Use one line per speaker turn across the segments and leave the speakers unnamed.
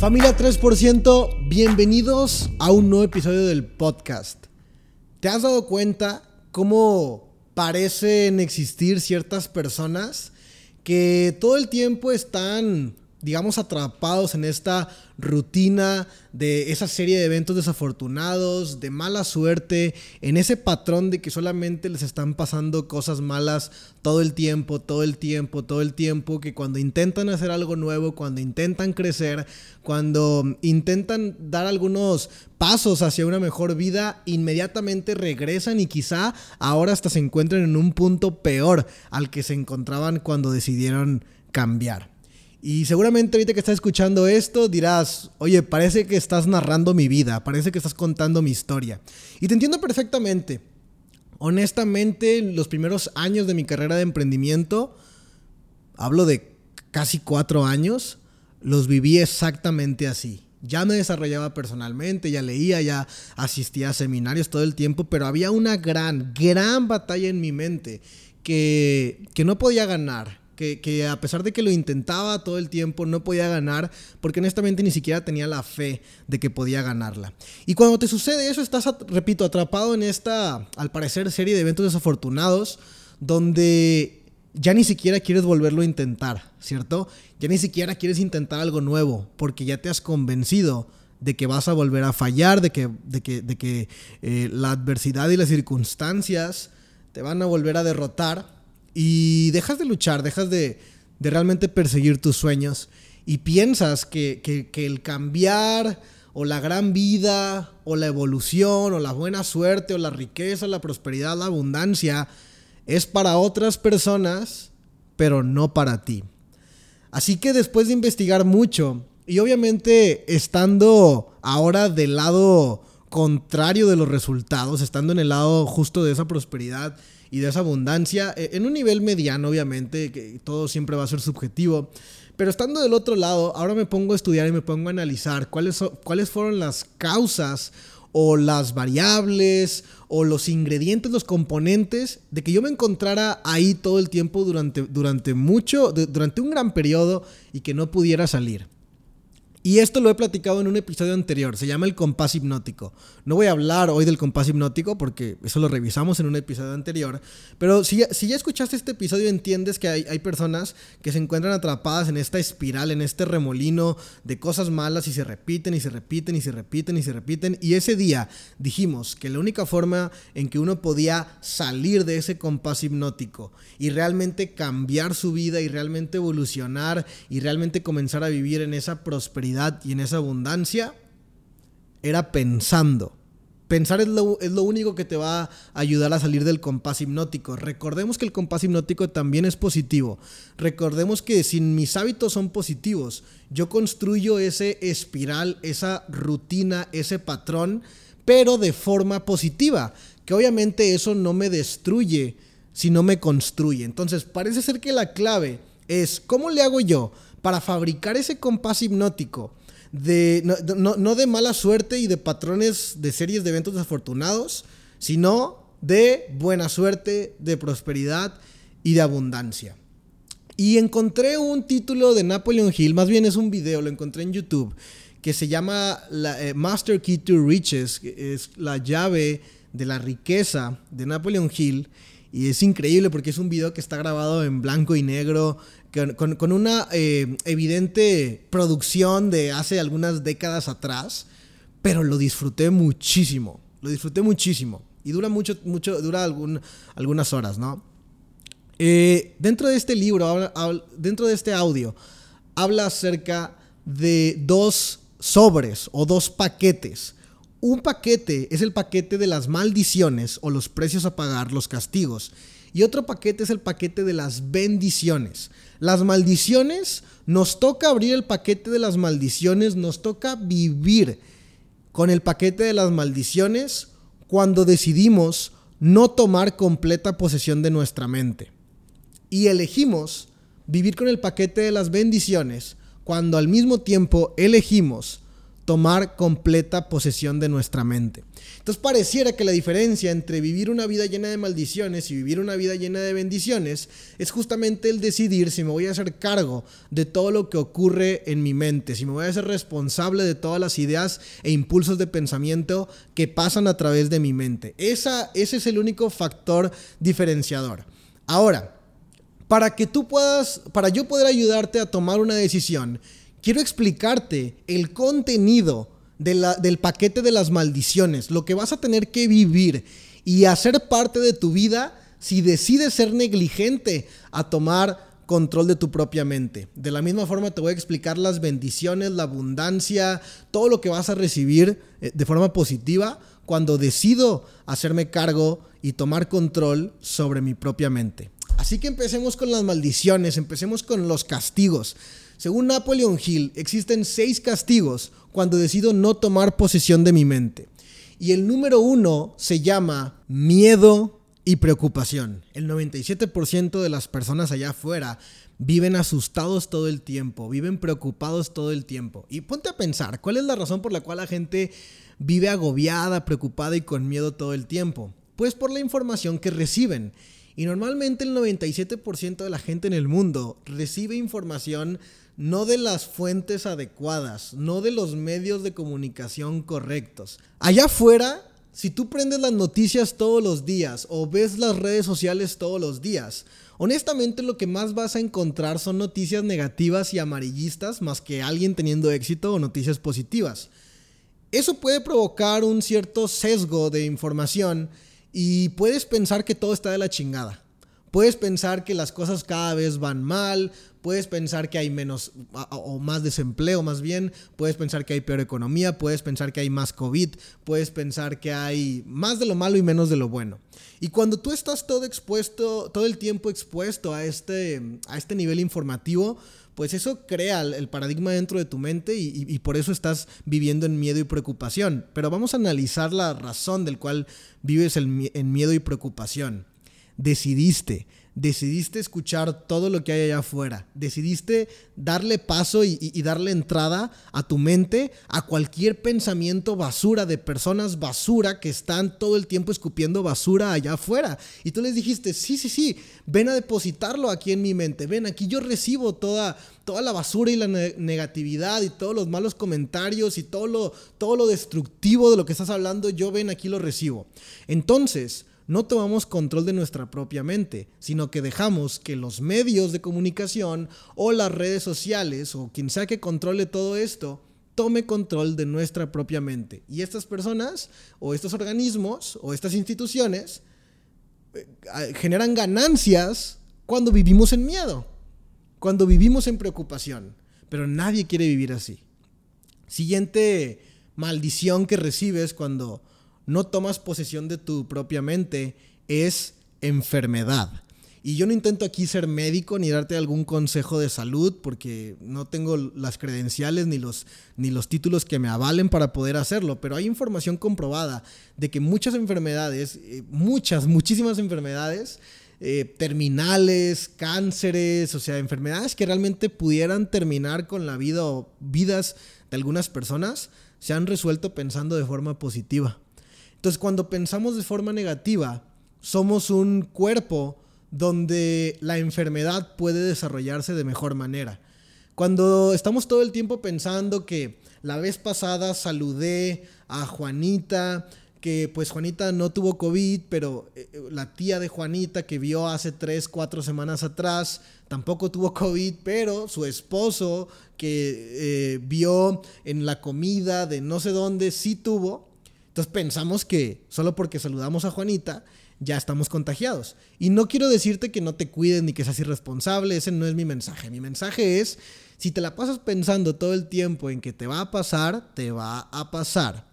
Familia 3%, bienvenidos a un nuevo episodio del podcast. ¿Te has dado cuenta cómo parecen existir ciertas personas que todo el tiempo están, digamos, atrapados en esta rutina de esa serie de eventos desafortunados, de mala suerte, en ese patrón de que solamente les están pasando cosas malas todo el tiempo, todo el tiempo, todo el tiempo, que cuando intentan hacer algo nuevo, cuando intentan crecer, cuando intentan dar algunos pasos hacia una mejor vida, inmediatamente regresan y quizá ahora hasta se encuentren en un punto peor al que se encontraban cuando decidieron cambiar. Y seguramente ahorita que estás escuchando esto dirás, oye, parece que estás narrando mi vida, parece que estás contando mi historia. Y te entiendo perfectamente. Honestamente, los primeros años de mi carrera de emprendimiento, hablo de casi cuatro años, los viví exactamente así. Ya me desarrollaba personalmente, ya leía, ya asistía a seminarios todo el tiempo, pero había una gran, gran batalla en mi mente que, que no podía ganar que, a pesar de que lo intentaba todo el tiempo, no podía ganar, porque honestamente ni siquiera tenía la fe de que podía ganarla. Y cuando te sucede eso, estás, repito, atrapado en esta, al parecer, serie de eventos desafortunados, donde ya ni siquiera quieres volverlo a intentar, ¿cierto? Ya ni siquiera quieres intentar algo nuevo, porque ya te has convencido de que vas a volver a fallar, de que, de que, de que eh, la adversidad y las circunstancias te van a volver a derrotar y dejas de luchar, dejas de, realmente perseguir tus sueños y piensas que, el cambiar o la gran vida o la evolución o la buena suerte o la riqueza, la prosperidad, la abundancia es para otras personas, pero no para ti. Así que después de investigar mucho y obviamente estando ahora del lado contrario de los resultados, estando en el lado justo de esa prosperidad, y de esa abundancia, eh, en un nivel mediano obviamente, que todo siempre va a ser subjetivo, pero estando del otro lado, ahora me pongo a estudiar y me pongo a analizar cuáles, cuáles fueron las causas o las variables o los ingredientes, los componentes de que yo me encontrara ahí todo el tiempo durante, durante mucho, durante un gran periodo y que no pudiera salir. Y esto lo he platicado en un episodio anterior, se llama el compás hipnótico. No voy a hablar hoy del compás hipnótico porque eso lo revisamos en un episodio anterior, pero si, si ya escuchaste este episodio entiendes que hay, hay, personas que se encuentran atrapadas en esta espiral, en este remolino de cosas malas y se repiten y se repiten y se repiten y se repiten. Y ese día dijimos que la única forma en que uno podía salir de ese compás hipnótico y realmente cambiar su vida y realmente evolucionar y realmente comenzar a vivir en esa prosperidad, y en esa abundancia era pensando. Pensar es lo, es lo, único que te va a ayudar a salir del compás hipnótico. Recordemos que el compás hipnótico también es positivo. Recordemos que si mis hábitos son positivos, yo construyo ese espiral, esa rutina, ese patrón, pero de forma positiva. Que obviamente eso no me destruye, sino me construye. Entonces parece ser que la clave es, ¿cómo le hago yo? Para fabricar ese compás hipnótico de, no, de mala suerte y de patrones de series de eventos desafortunados, sino de buena suerte, de prosperidad y de abundancia. Y encontré un título de Napoleon Hill, más bien es un video, lo encontré en YouTube, que se llama la, eh, Master Key to Riches, es la llave de la riqueza de Napoleon Hill. Y es increíble porque es un video que está grabado en blanco y negro, con, una eh, evidente producción de hace algunas décadas atrás, pero lo disfruté muchísimo, lo disfruté muchísimo. Y dura mucho, mucho, dura algunas horas, ¿no? Eh, dentro de este libro, dentro de este audio, habla acerca de dos sobres o dos paquetes. Un paquete es el paquete de las maldiciones o los precios a pagar, los castigos. Y otro paquete es el paquete de las bendiciones. Las maldiciones, nos toca abrir el paquete de las maldiciones, nos toca vivir con el paquete de las maldiciones cuando decidimos no tomar completa posesión de nuestra mente. Y elegimos vivir con el paquete de las bendiciones cuando al mismo tiempo elegimos tomar completa posesión de nuestra mente. Entonces pareciera que la diferencia entre vivir una vida llena de maldiciones y vivir una vida llena de bendiciones es justamente el decidir si me voy a hacer cargo de todo lo que ocurre en mi mente, si me voy a hacer responsable de todas las ideas e impulsos de pensamiento que pasan a través de mi mente. Esa, ese es el único factor diferenciador. Ahora, para que tú puedas, para yo poder ayudarte a tomar una decisión, quiero explicarte el contenido del paquete de las maldiciones, lo que vas a tener que vivir y hacer parte de tu vida si decides ser negligente a tomar control de tu propia mente. De la misma forma te voy a explicar las bendiciones, la abundancia, todo lo que vas a recibir eh, de forma positiva cuando decido hacerme cargo y tomar control sobre mi propia mente. Así que empecemos con las maldiciones, empecemos con los castigos. Según Napoleon Hill, existen seis castigos cuando decido no tomar posesión de mi mente. Y el número uno se llama miedo y preocupación. El 97% de las personas allá afuera viven asustados todo el tiempo, viven preocupados todo el tiempo. Y ponte a pensar, ¿cuál es la razón por la cual la gente vive agobiada, preocupada y con miedo todo el tiempo? Pues por la información que reciben. Y normalmente el 97% de la gente en el mundo recibe información no de las fuentes adecuadas, no de los medios de comunicación correctos. Allá afuera, si tú prendes las noticias todos los días o ves las redes sociales todos los días, honestamente lo que más vas a encontrar son noticias negativas y amarillistas más que alguien teniendo éxito o noticias positivas. Eso puede provocar un cierto sesgo de información y puedes pensar que todo está de la chingada. Puedes pensar que las cosas cada vez van mal, puedes pensar que hay menos o más desempleo más bien, puedes pensar que hay peor economía, puedes pensar que hay más COVID, puedes pensar que hay más de lo malo y menos de lo bueno. Y cuando tú estás todo expuesto, todo el tiempo expuesto a este, a este nivel informativo, pues eso crea el paradigma dentro de tu mente y, y, por eso estás viviendo en miedo y preocupación. Pero vamos a analizar la razón del cual vives en miedo y preocupación decidiste, decidiste escuchar todo lo que hay allá afuera, decidiste darle paso y, darle entrada a tu mente a cualquier pensamiento basura de personas basura que están todo el tiempo escupiendo basura allá afuera. Y tú les dijiste, sí, sí, sí, ven a depositarlo aquí en mi mente, ven, aquí yo recibo toda, toda la basura y la negatividad y todos los malos comentarios y todo lo, todo lo destructivo de lo que estás hablando, yo ven, aquí lo recibo. Entonces, no tomamos control de nuestra propia mente, sino que dejamos que los medios de comunicación o las redes sociales o quien sea que controle todo esto tome control de nuestra propia mente. Y estas personas o estos organismos o estas instituciones eh, generan ganancias cuando vivimos en miedo, cuando vivimos en preocupación. Pero nadie quiere vivir así. Siguiente maldición que recibes cuando no tomas posesión de tu propia mente es enfermedad. Y yo no intento aquí ser médico ni darte algún consejo de salud porque no tengo las credenciales ni los, ni los títulos que me avalen para poder hacerlo, pero hay información comprobada de que muchas enfermedades, eh, muchas, muchísimas enfermedades, eh, terminales, cánceres, o sea, enfermedades que realmente pudieran terminar con la vida o vidas de algunas personas, se han resuelto pensando de forma positiva. Entonces, cuando pensamos de forma negativa, somos un cuerpo donde la enfermedad puede desarrollarse de mejor manera. Cuando estamos todo el tiempo pensando que la vez pasada saludé a Juanita, que pues Juanita no tuvo COVID, pero eh, la tía de Juanita que vio hace 3, 4 semanas atrás tampoco tuvo COVID, pero su esposo que eh, vio en la comida de no sé dónde sí tuvo, entonces pensamos que solo porque saludamos a Juanita ya estamos contagiados. Y no quiero decirte que no te cuides ni que seas irresponsable, ese no es mi mensaje. Mi mensaje es, si te la pasas pensando todo el tiempo en que te va a pasar, te va a pasar.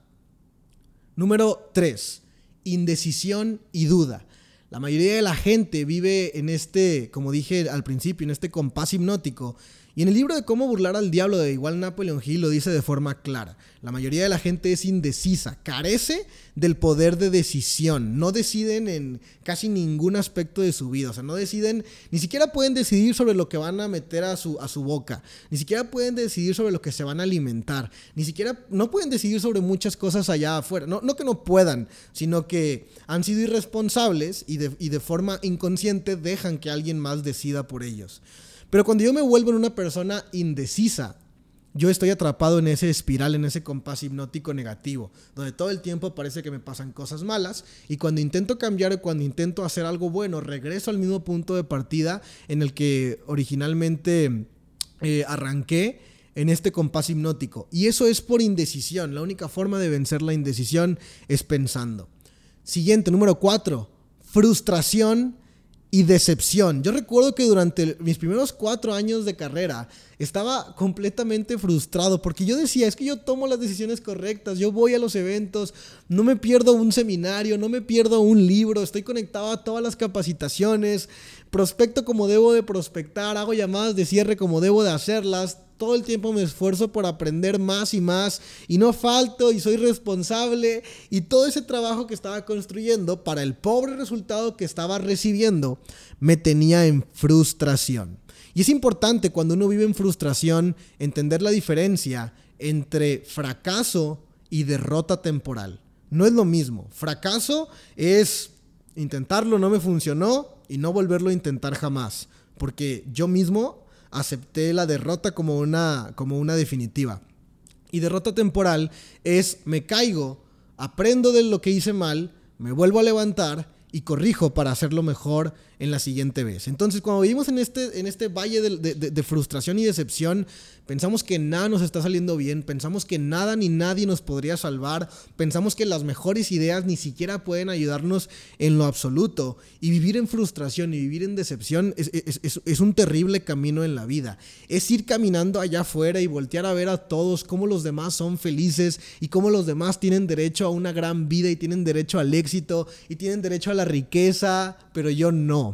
Número 3. Indecisión y duda. La mayoría de la gente vive en este, como dije al principio, en este compás hipnótico Y en el libro de cómo burlar al diablo de igual Napoleon Hill lo dice de forma clara. La mayoría de la gente es indecisa, carece del poder de decisión, no deciden en casi ningún aspecto de su vida, o sea, no deciden, ni siquiera pueden decidir sobre lo que van a meter a su, a su boca, ni siquiera pueden decidir sobre lo que se van a alimentar, ni siquiera, no pueden decidir sobre muchas cosas allá afuera, no, no que no puedan, sino que han sido irresponsables y de, y de forma inconsciente dejan que alguien más decida por ellos. Pero cuando yo me vuelvo en una persona indecisa, yo estoy atrapado en ese espiral, en ese compás hipnótico negativo, donde todo el tiempo parece que me pasan cosas malas y cuando intento cambiar o cuando intento hacer algo bueno, regreso al mismo punto de partida en el que originalmente eh, arranqué en este compás hipnótico. Y eso es por indecisión. La única forma de vencer la indecisión es pensando. Siguiente, número cuatro, frustración y decepción. Yo recuerdo que durante mis primeros cuatro años de carrera estaba completamente frustrado porque yo decía, es que yo tomo las decisiones correctas, yo voy a los eventos, no me pierdo un seminario, no me pierdo un libro, estoy conectado a todas las capacitaciones, prospecto como debo de prospectar, hago llamadas de cierre como debo de hacerlas, todo el tiempo me esfuerzo por aprender más y más y no falto y soy responsable y todo ese trabajo que estaba construyendo para el pobre resultado que estaba recibiendo me tenía en frustración. Y es importante cuando uno vive en frustración entender la diferencia entre fracaso y derrota temporal. No es lo mismo. Fracaso es intentarlo, no me funcionó y no volverlo a intentar jamás. Porque yo mismo acepté la derrota como una, como una definitiva. Y derrota temporal es me caigo, aprendo de lo que hice mal, me vuelvo a levantar y corrijo para hacerlo mejor en la siguiente vez. Entonces, cuando vivimos en este, en este valle de, frustración y decepción, pensamos que nada nos está saliendo bien, pensamos que nada ni nadie nos podría salvar, pensamos que las mejores ideas ni siquiera pueden ayudarnos en lo absoluto. Y vivir en frustración y vivir en decepción es, es un terrible camino en la vida. Es ir caminando allá afuera y voltear a ver a todos cómo los demás son felices y cómo los demás tienen derecho a una gran vida y tienen derecho al éxito y tienen derecho a la riqueza, pero yo no.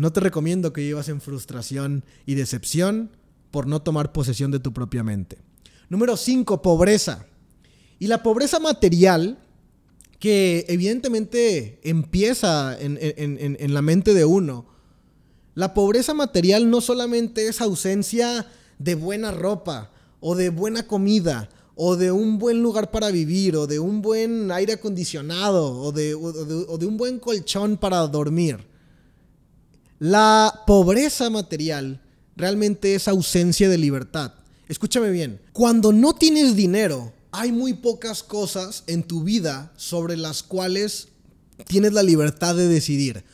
No te recomiendo que vivas en frustración y decepción por no tomar posesión de tu propia mente. Número 5, pobreza. Y la pobreza material, que evidentemente empieza en, la mente de uno. La pobreza material no solamente es ausencia de buena ropa o de buena comida o de un buen lugar para vivir o de un buen aire acondicionado o de un buen colchón para dormir. La pobreza material realmente es ausencia de libertad. Escúchame bien, cuando no tienes dinero, hay muy pocas cosas en tu vida sobre las cuales tienes la libertad de decidir.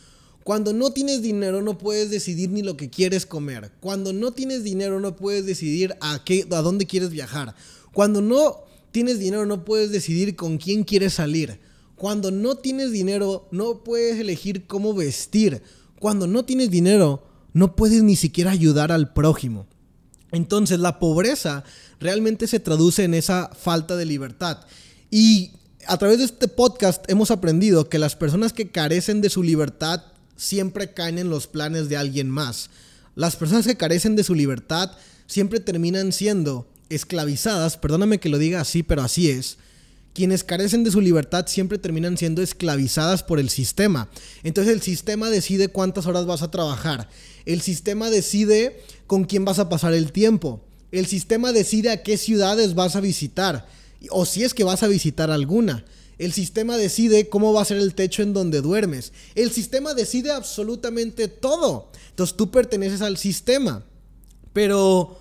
Cuando no tienes dinero no puedes decidir ni lo que quieres comer. Cuando no tienes dinero no puedes decidir a, qué, a dónde quieres viajar. Cuando no tienes dinero no puedes decidir con quién quieres salir. Cuando no tienes dinero no puedes elegir cómo vestir. Cuando no tienes dinero, no puedes ni siquiera ayudar al prójimo. Entonces la pobreza realmente se traduce en esa falta de libertad. Y a través de este podcast hemos aprendido que las personas que carecen de su libertad siempre caen en los planes de alguien más. Las personas que carecen de su libertad siempre terminan siendo esclavizadas, perdóname que lo diga así, pero así es, quienes carecen de su libertad siempre terminan siendo esclavizadas por el sistema. Entonces el sistema decide cuántas horas vas a trabajar. El sistema decide con quién vas a pasar el tiempo. El sistema decide a qué ciudades vas a visitar. O si es que vas a visitar alguna. El sistema decide cómo va a ser el techo en donde duermes. El sistema decide absolutamente todo. Entonces tú perteneces al sistema. Pero,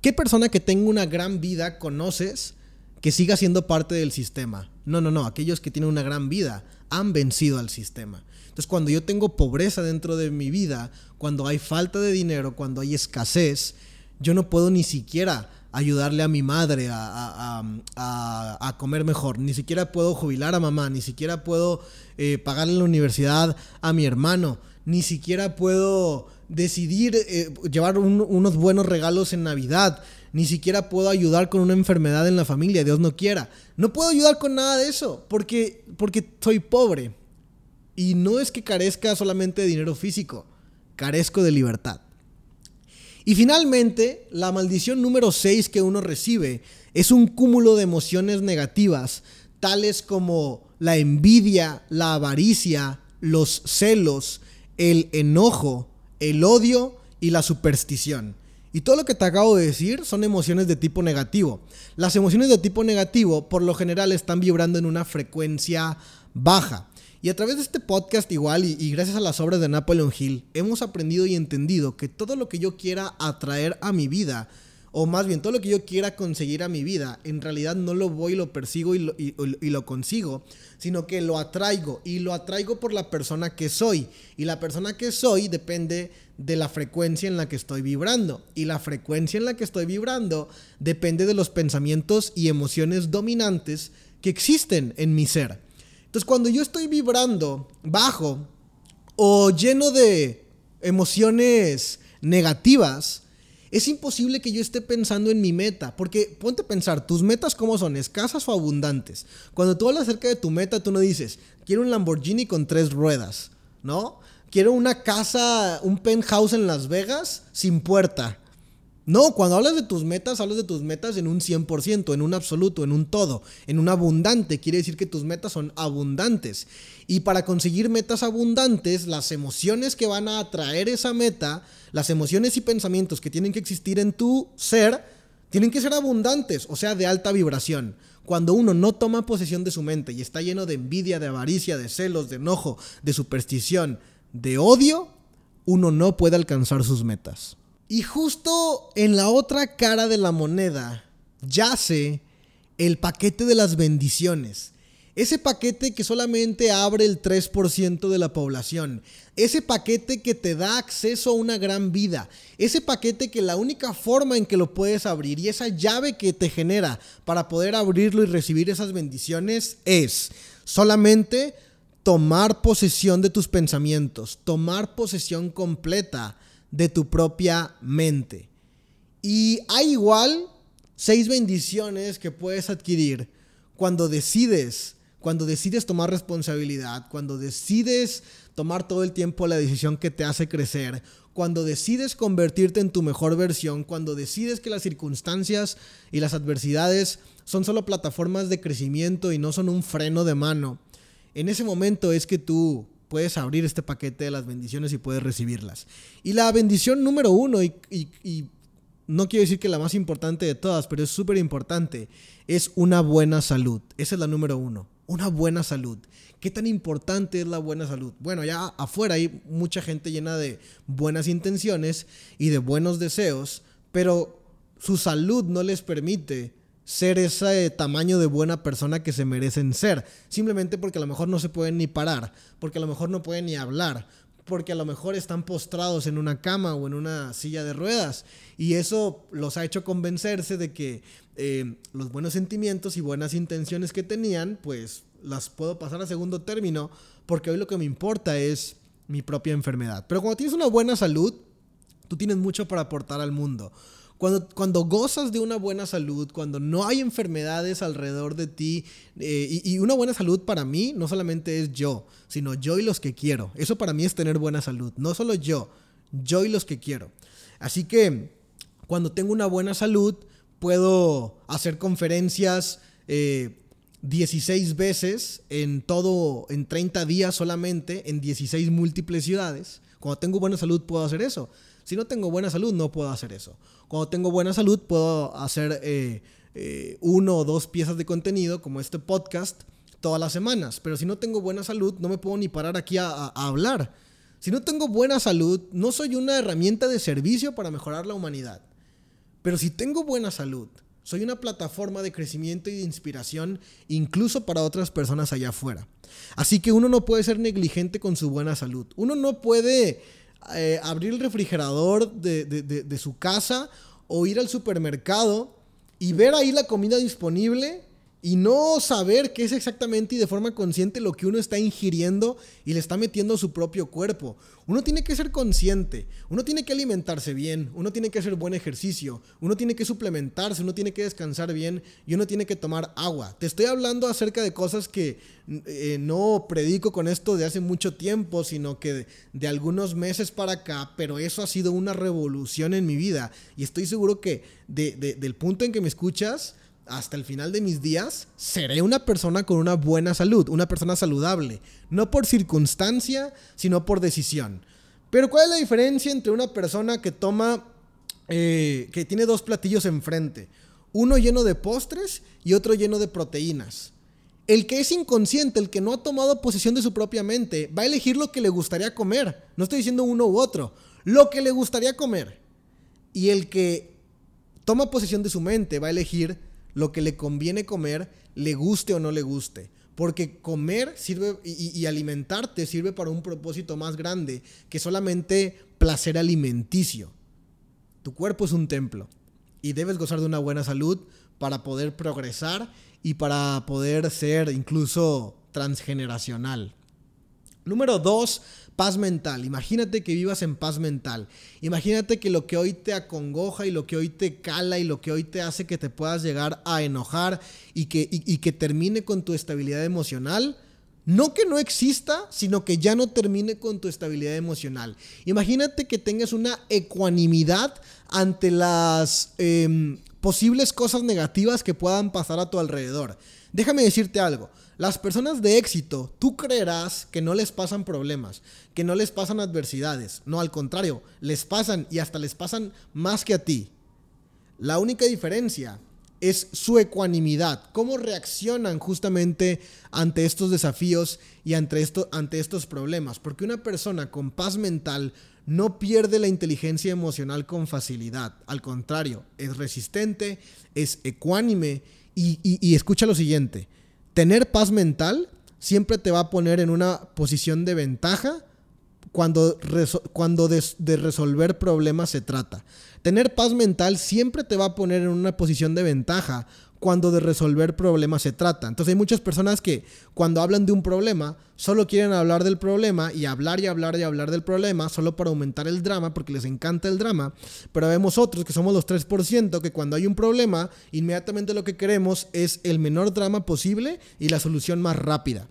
¿qué persona que tenga una gran vida conoces? Que siga siendo parte del sistema. No, no, no, aquellos que tienen una gran vida han vencido al sistema. Entonces, cuando yo tengo pobreza dentro de mi vida, cuando hay falta de dinero, cuando hay escasez, yo no puedo ni siquiera ayudarle a mi madre a, comer mejor, ni siquiera puedo jubilar a mamá, ni siquiera puedo eh, pagarle la universidad a mi hermano, ni siquiera puedo decidir eh, llevar unos buenos regalos en Navidad, ni siquiera puedo ayudar con una enfermedad en la familia, Dios no quiera. No puedo ayudar con nada de eso porque, porque soy pobre. Y no es que carezca solamente de dinero físico, carezco de libertad. Y finalmente, la maldición número 6 que uno recibe es un cúmulo de emociones negativas, tales como la envidia, la avaricia, los celos, el enojo, el odio y la superstición. Y todo lo que te acabo de decir son emociones de tipo negativo. Las emociones de tipo negativo por lo general están vibrando en una frecuencia baja. Y a través de este podcast igual y, gracias a las obras de Napoleon Hill hemos aprendido y entendido que todo lo que yo quiera atraer a mi vida o más bien todo lo que yo quiera conseguir a mi vida, en realidad no lo voy lo persigo y lo, y, lo, consigo, sino que lo atraigo y lo atraigo por la persona que soy. Y la persona que soy depende de la frecuencia en la que estoy vibrando. Y la frecuencia en la que estoy vibrando depende de los pensamientos y emociones dominantes que existen en mi ser. Entonces cuando yo estoy vibrando bajo o lleno de emociones negativas, es imposible que yo esté pensando en mi meta, porque ponte a pensar, tus metas cómo son, escasas o abundantes. Cuando tú hablas acerca de tu meta, tú no dices, quiero un Lamborghini con tres ruedas, ¿no? Quiero una casa, un penthouse en Las Vegas sin puerta. No, cuando hablas de tus metas, hablas de tus metas en un 100%, en un absoluto, en un todo, en un abundante. Quiere decir que tus metas son abundantes. Y para conseguir metas abundantes, las emociones que van a atraer esa meta, las emociones y pensamientos que tienen que existir en tu ser, tienen que ser abundantes, o sea, de alta vibración. Cuando uno no toma posesión de su mente y está lleno de envidia, de avaricia, de celos, de enojo, de superstición, de odio, uno no puede alcanzar sus metas. Y justo en la otra cara de la moneda yace el paquete de las bendiciones. Ese paquete que solamente abre el 3% de la población. Ese paquete que te da acceso a una gran vida. Ese paquete que la única forma en que lo puedes abrir y esa llave que te genera para poder abrirlo y recibir esas bendiciones es solamente tomar posesión de tus pensamientos, tomar posesión completa de tu propia mente. Y hay igual seis bendiciones que puedes adquirir cuando decides, cuando decides tomar responsabilidad, cuando decides tomar todo el tiempo la decisión que te hace crecer, cuando decides convertirte en tu mejor versión, cuando decides que las circunstancias y las adversidades son solo plataformas de crecimiento y no son un freno de mano. En ese momento es que tú puedes abrir este paquete de las bendiciones y puedes recibirlas. Y la bendición número uno, y, no quiero decir que la más importante de todas, pero es súper importante, es una buena salud. Esa es la número uno, una buena salud. ¿Qué tan importante es la buena salud? Bueno, ya afuera hay mucha gente llena de buenas intenciones y de buenos deseos, pero su salud no les permite ser ese tamaño de buena persona que se merecen ser. Simplemente porque a lo mejor no se pueden ni parar, porque a lo mejor no pueden ni hablar, porque a lo mejor están postrados en una cama o en una silla de ruedas. Y eso los ha hecho convencerse de que eh, los buenos sentimientos y buenas intenciones que tenían, pues las puedo pasar a segundo término, porque hoy lo que me importa es mi propia enfermedad. Pero cuando tienes una buena salud, tú tienes mucho para aportar al mundo. Cuando, gozas de una buena salud, cuando no hay enfermedades alrededor de ti, eh, y, una buena salud para mí no solamente es yo, sino yo y los que quiero. Eso para mí es tener buena salud. No solo yo, yo y los que quiero. Así que cuando tengo una buena salud, puedo hacer conferencias 16 eh, veces en todo, en 30 días solamente, en 16 múltiples ciudades. Cuando tengo buena salud puedo hacer eso. Si no tengo buena salud, no puedo hacer eso. Cuando tengo buena salud, puedo hacer eh, eh, uno o dos piezas de contenido, como este podcast, todas las semanas. Pero si no tengo buena salud, no me puedo ni parar aquí a, a hablar. Si no tengo buena salud, no soy una herramienta de servicio para mejorar la humanidad. Pero si tengo buena salud, soy una plataforma de crecimiento y de inspiración incluso para otras personas allá afuera. Así que uno no puede ser negligente con su buena salud. Uno no puede eh, abrir el refrigerador de, su casa o ir al supermercado y ver ahí la comida disponible y no saber qué es exactamente y de forma consciente lo que uno está ingiriendo y le está metiendo a su propio cuerpo. Uno tiene que ser consciente, uno tiene que alimentarse bien, uno tiene que hacer buen ejercicio, uno tiene que suplementarse, uno tiene que descansar bien y uno tiene que tomar agua. Te estoy hablando acerca de cosas que eh, no predico con esto de hace mucho tiempo, sino que de, algunos meses para acá, pero eso ha sido una revolución en mi vida y estoy seguro que del punto en que me escuchas, hasta el final de mis días, seré una persona con una buena salud, una persona saludable, no por circunstancia, sino por decisión. Pero ¿cuál es la diferencia entre una persona que toma, eh, que tiene dos platillos enfrente? Uno lleno de postres y otro lleno de proteínas. El que es inconsciente, el que no ha tomado posesión de su propia mente, va a elegir lo que le gustaría comer. No estoy diciendo uno u otro, lo que le gustaría comer. Y el que toma posesión de su mente va a elegir lo que le conviene comer, le guste o no le guste. Porque comer sirve y, alimentarte sirve para un propósito más grande que solamente placer alimenticio. Tu cuerpo es un templo y debes gozar de una buena salud para poder progresar y para poder ser incluso transgeneracional. Número dos, paz mental. Imagínate que vivas en paz mental. Imagínate que lo que hoy te acongoja y lo que hoy te cala y lo que hoy te hace que te puedas llegar a enojar y que, termine con tu estabilidad emocional. No que no exista, sino que ya no termine con tu estabilidad emocional. Imagínate que tengas una ecuanimidad ante las em, posibles cosas negativas que puedan pasar a tu alrededor. Déjame decirte algo. Las personas de éxito, tú creerás que no les pasan problemas, que no les pasan adversidades. No, al contrario, les pasan y hasta les pasan más que a ti. La única diferencia es su ecuanimidad, cómo reaccionan justamente ante estos desafíos y ante, esto, ante estos problemas. Porque una persona con paz mental no pierde la inteligencia emocional con facilidad. Al contrario, es resistente, es ecuánime y, y escucha lo siguiente tener paz mental siempre te va a poner en una posición de ventaja cuando, cuando de, resolver problemas se trata. Tener paz mental siempre te va a poner en una posición de ventaja cuando de resolver problemas se trata. Entonces hay muchas personas que cuando hablan de un problema solo quieren hablar del problema y hablar y hablar y hablar del problema solo para aumentar el drama porque les encanta el drama. Pero vemos otros que somos los 3% que cuando hay un problema inmediatamente lo que queremos es el menor drama posible y la solución más rápida.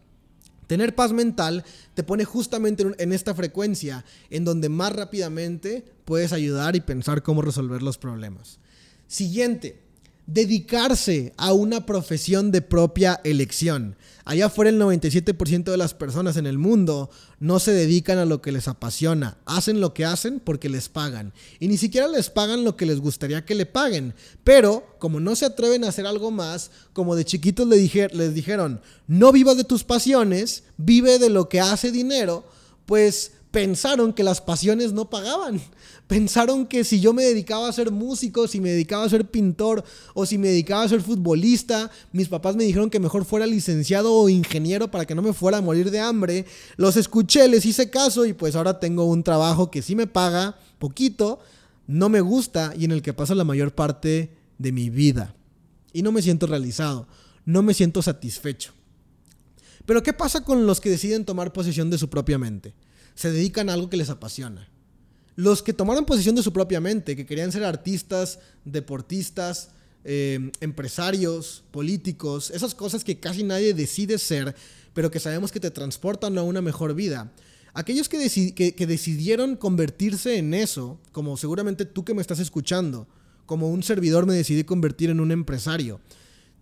Tener paz mental te pone justamente en esta frecuencia en donde más rápidamente puedes ayudar y pensar cómo resolver los problemas. Siguiente, dedicarse a una profesión de propia elección. Allá afuera el 97% de las personas en el mundo no se dedican a lo que les apasiona, hacen lo que hacen porque les pagan. Y ni siquiera les pagan lo que les gustaría que le paguen. Pero como no se atreven a hacer algo más, como de chiquitos les dijeron, no vivas de tus pasiones, vive de lo que hace dinero, pues pensaron que las pasiones no pagaban pensaron que si yo me dedicaba a ser músico, si me dedicaba a ser pintor o si me dedicaba a ser futbolista, mis papás me dijeron que mejor fuera licenciado o ingeniero para que no me fuera a morir de hambre. Los escuché, les hice caso y pues ahora tengo un trabajo que sí me paga poquito, no me gusta y en el que paso la mayor parte de mi vida. Y no me siento realizado, no me siento satisfecho. Pero ¿qué pasa con los que deciden tomar posesión de su propia mente? Se dedican a algo que les apasiona los que tomaron posesión de su propia mente, que querían ser artistas, deportistas, eh, empresarios, políticos, esas cosas que casi nadie decide ser, pero que sabemos que te transportan a una mejor vida. Aquellos que, que, decidieron convertirse en eso, como seguramente tú que me estás escuchando, como un servidor me decidí convertir en un empresario,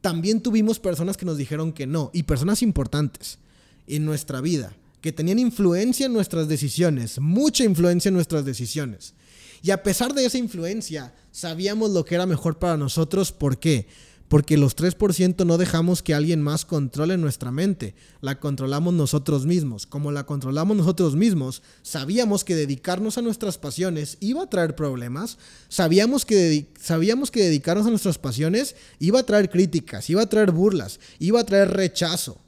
también tuvimos personas que nos dijeron que no, y personas importantes en nuestra vida que tenían influencia en nuestras decisiones, mucha influencia en nuestras decisiones. Y a pesar de esa influencia, sabíamos lo que era mejor para nosotros. ¿Por qué? Porque los 3% no dejamos que alguien más controle nuestra mente, la controlamos nosotros mismos. Como la controlamos nosotros mismos, sabíamos que dedicarnos a nuestras pasiones iba a traer problemas, sabíamos que, sabíamos que dedicarnos a nuestras pasiones iba a traer críticas, iba a traer burlas, iba a traer rechazo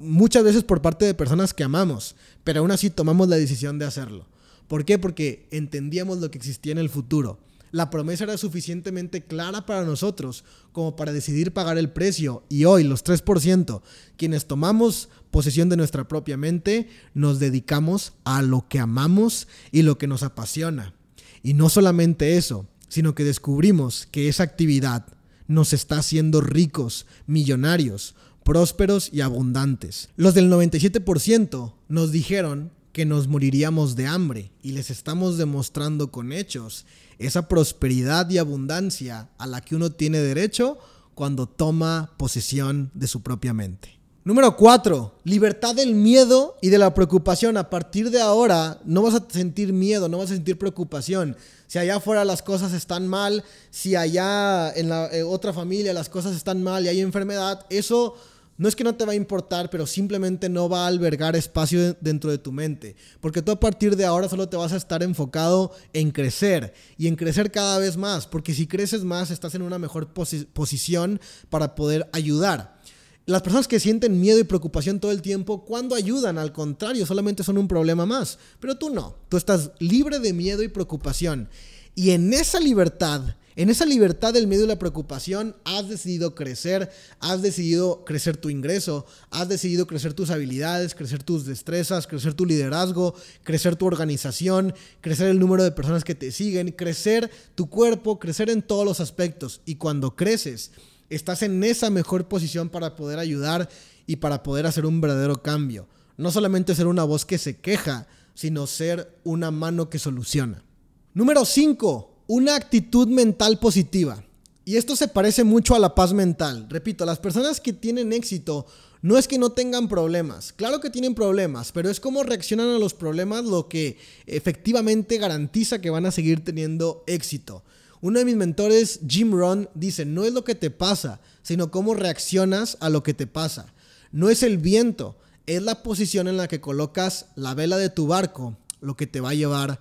muchas veces por parte de personas que amamos, pero aún así tomamos la decisión de hacerlo. ¿Por qué? Porque entendíamos lo que existía en el futuro. La promesa era suficientemente clara para nosotros como para decidir pagar el precio y hoy los 3%, quienes tomamos posesión de nuestra propia mente, nos dedicamos a lo que amamos y lo que nos apasiona. Y no solamente eso, sino que descubrimos que esa actividad nos está haciendo ricos, millonarios, prósperos y abundantes. Los del 97% nos dijeron que nos moriríamos de hambre y les estamos demostrando con hechos esa prosperidad y abundancia a la que uno tiene derecho cuando toma posesión de su propia mente. Número 4. Libertad del miedo y de la preocupación. A partir de ahora no vas a sentir miedo, no vas a sentir preocupación. Si allá afuera las cosas están mal, si allá en la eh, otra familia las cosas están mal y hay enfermedad, eso no es que no te va a importar, pero simplemente no va a albergar espacio dentro de tu mente. Porque tú a partir de ahora solo te vas a estar enfocado en crecer y en crecer cada vez más. Porque si creces más, estás en una mejor posición para poder ayudar. Las personas que sienten miedo y preocupación todo el tiempo, cuando ayudan? Al contrario, solamente son un problema más. Pero tú no. Tú estás libre de miedo y preocupación. Y en esa libertad en esa libertad del miedo y la preocupación, has decidido crecer, has decidido crecer tu ingreso, has decidido crecer tus habilidades, crecer tus destrezas, crecer tu liderazgo, crecer tu organización, crecer el número de personas que te siguen, crecer tu cuerpo, crecer en todos los aspectos. Y cuando creces, estás en esa mejor posición para poder ayudar y para poder hacer un verdadero cambio. No solamente ser una voz que se queja, sino ser una mano que soluciona. Número 5 una actitud mental positiva. Y esto se parece mucho a la paz mental. Repito, las personas que tienen éxito no es que no tengan problemas. Claro que tienen problemas, pero es cómo reaccionan a los problemas lo que efectivamente garantiza que van a seguir teniendo éxito. Uno de mis mentores, Jim Ron, dice, no es lo que te pasa, sino cómo reaccionas a lo que te pasa. No es el viento, es la posición en la que colocas la vela de tu barco lo que te va a llevar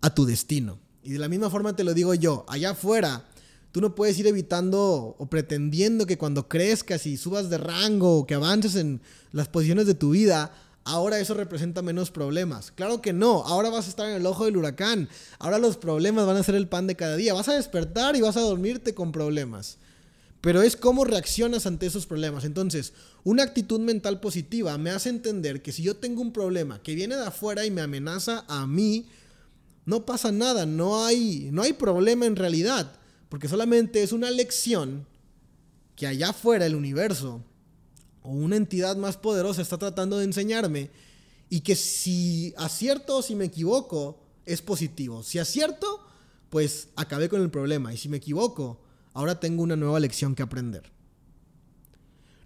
a tu destino. Y de la misma forma te lo digo yo, allá afuera, tú no puedes ir evitando o pretendiendo que cuando crezcas y subas de rango o que avances en las posiciones de tu vida, ahora eso representa menos problemas. Claro que no, ahora vas a estar en el ojo del huracán, ahora los problemas van a ser el pan de cada día, vas a despertar y vas a dormirte con problemas. Pero es cómo reaccionas ante esos problemas. Entonces, una actitud mental positiva me hace entender que si yo tengo un problema que viene de afuera y me amenaza a mí, no pasa nada, no hay, no hay problema en realidad, porque solamente es una lección que allá afuera el universo o una entidad más poderosa está tratando de enseñarme y que si acierto o si me equivoco es positivo. Si acierto, pues acabé con el problema y si me equivoco, ahora tengo una nueva lección que aprender.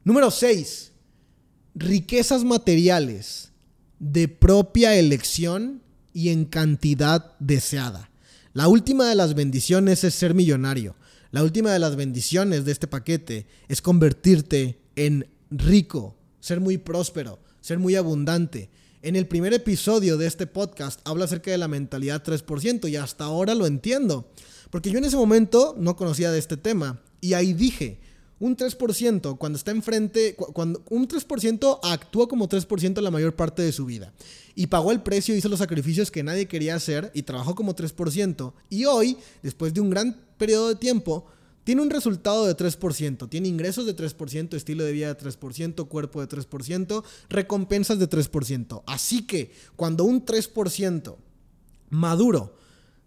Número 6. Riquezas materiales de propia elección y en cantidad deseada. La última de las bendiciones es ser millonario. La última de las bendiciones de este paquete es convertirte en rico, ser muy próspero, ser muy abundante. En el primer episodio de este podcast habla acerca de la mentalidad 3% y hasta ahora lo entiendo. Porque yo en ese momento no conocía de este tema y ahí dije, un 3% cuando está enfrente, cuando un 3% actúa como 3% la mayor parte de su vida. Y pagó el precio, hizo los sacrificios que nadie quería hacer y trabajó como 3%. Y hoy, después de un gran periodo de tiempo, tiene un resultado de 3%. Tiene ingresos de 3%, estilo de vida de 3%, cuerpo de 3%, recompensas de 3%. Así que cuando un 3% maduro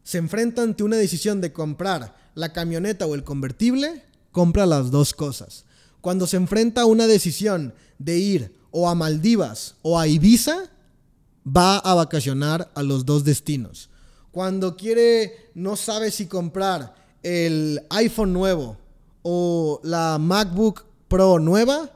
se enfrenta ante una decisión de comprar la camioneta o el convertible, compra las dos cosas. Cuando se enfrenta a una decisión de ir o a Maldivas o a Ibiza, va a vacacionar a los dos destinos. Cuando quiere, no sabe si comprar el iPhone nuevo o la MacBook Pro nueva,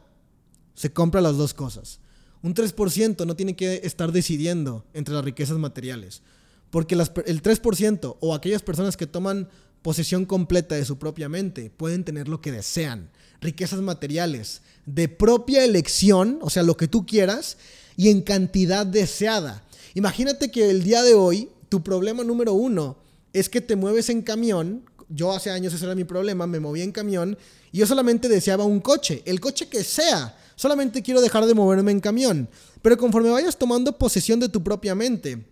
se compra las dos cosas. Un 3% no tiene que estar decidiendo entre las riquezas materiales. Porque el 3% o aquellas personas que toman posesión completa de su propia mente, pueden tener lo que desean, riquezas materiales, de propia elección, o sea, lo que tú quieras, y en cantidad deseada. Imagínate que el día de hoy, tu problema número uno es que te mueves en camión. Yo hace años ese era mi problema, me movía en camión y yo solamente deseaba un coche, el coche que sea. Solamente quiero dejar de moverme en camión. Pero conforme vayas tomando posesión de tu propia mente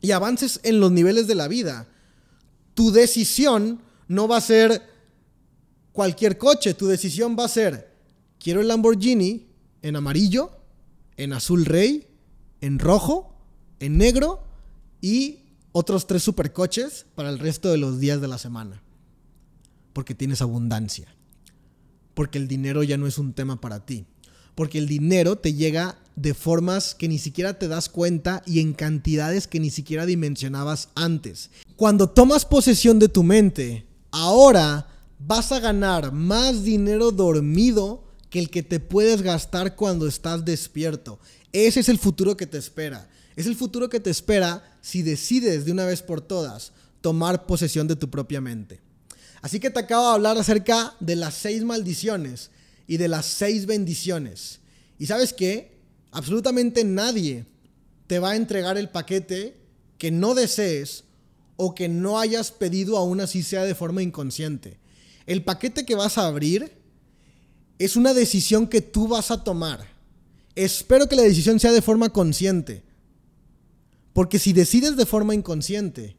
y avances en los niveles de la vida, tu decisión no va a ser cualquier coche, tu decisión va a ser, quiero el Lamborghini en amarillo, en azul rey, en rojo, en negro y otros tres supercoches para el resto de los días de la semana. Porque tienes abundancia. Porque el dinero ya no es un tema para ti. Porque el dinero te llega de formas que ni siquiera te das cuenta y en cantidades que ni siquiera dimensionabas antes. Cuando tomas posesión de tu mente, ahora vas a ganar más dinero dormido que el que te puedes gastar cuando estás despierto. Ese es el futuro que te espera. Es el futuro que te espera si decides de una vez por todas tomar posesión de tu propia mente. Así que te acabo de hablar acerca de las seis maldiciones y de las seis bendiciones. Y sabes qué? Absolutamente nadie te va a entregar el paquete que no desees o que no hayas pedido aún así sea de forma inconsciente. El paquete que vas a abrir es una decisión que tú vas a tomar. Espero que la decisión sea de forma consciente. Porque si decides de forma inconsciente,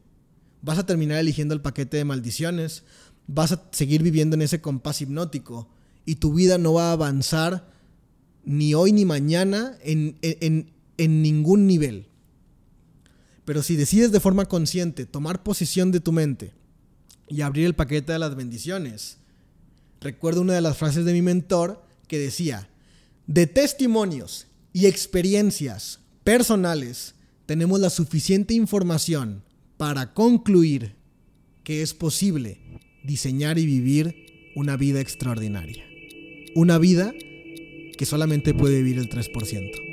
vas a terminar eligiendo el paquete de maldiciones, vas a seguir viviendo en ese compás hipnótico y tu vida no va a avanzar ni hoy ni mañana en, en ningún nivel. Pero si decides de forma consciente tomar posesión de tu mente y abrir el paquete de las bendiciones, recuerdo una de las frases de mi mentor que decía, de testimonios y experiencias personales, tenemos la suficiente información para concluir que es posible diseñar y vivir una vida extraordinaria. Una vida que solamente puede vivir el 3%.